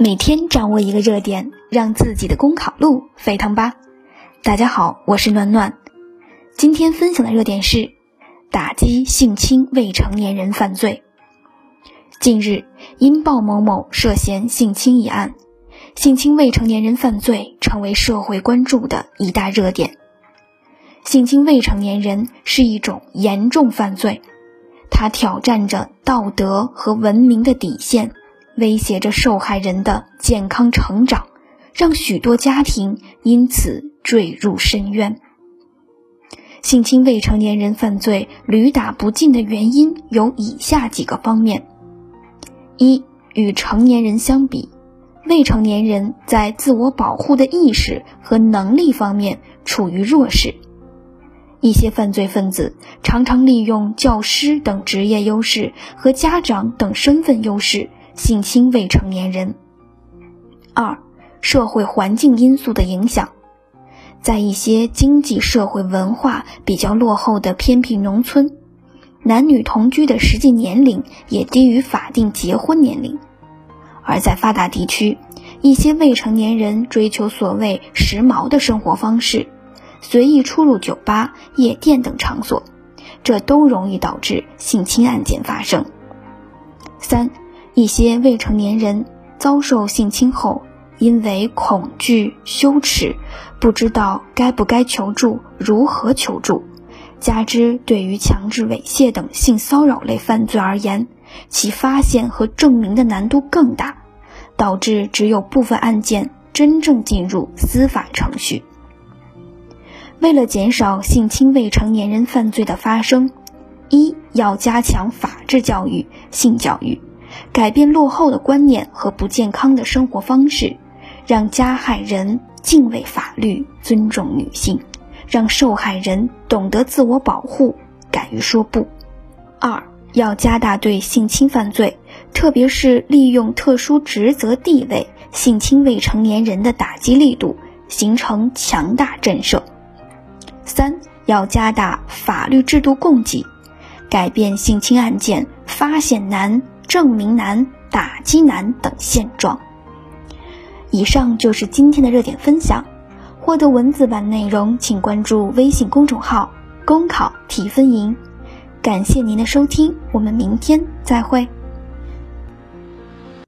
每天掌握一个热点，让自己的公考路沸腾吧！大家好，我是暖暖。今天分享的热点是打击性侵未成年人犯罪。近日，因鲍某某涉嫌性侵一案，性侵未成年人犯罪成为社会关注的一大热点。性侵未成年人是一种严重犯罪，它挑战着道德和文明的底线。威胁着受害人的健康成长，让许多家庭因此坠入深渊。性侵未成年人犯罪屡打不尽的原因有以下几个方面：一、与成年人相比，未成年人在自我保护的意识和能力方面处于弱势，一些犯罪分子常常利用教师等职业优势和家长等身份优势。性侵未成年人。二、社会环境因素的影响，在一些经济社会文化比较落后的偏僻农村，男女同居的实际年龄也低于法定结婚年龄；而在发达地区，一些未成年人追求所谓时髦的生活方式，随意出入酒吧、夜店等场所，这都容易导致性侵案件发生。三。一些未成年人遭受性侵后，因为恐惧、羞耻，不知道该不该求助、如何求助，加之对于强制猥亵等性骚扰类犯罪而言，其发现和证明的难度更大，导致只有部分案件真正进入司法程序。为了减少性侵未成年人犯罪的发生，一要加强法制教育、性教育。改变落后的观念和不健康的生活方式，让加害人敬畏法律、尊重女性，让受害人懂得自我保护、敢于说不。二要加大对性侵犯罪，特别是利用特殊职责地位性侵未成年人的打击力度，形成强大震慑。三要加大法律制度供给，改变性侵案件发现难。证明难、打击难等现状。以上就是今天的热点分享。获得文字版内容，请关注微信公众号“公考提分营”。感谢您的收听，我们明天再会。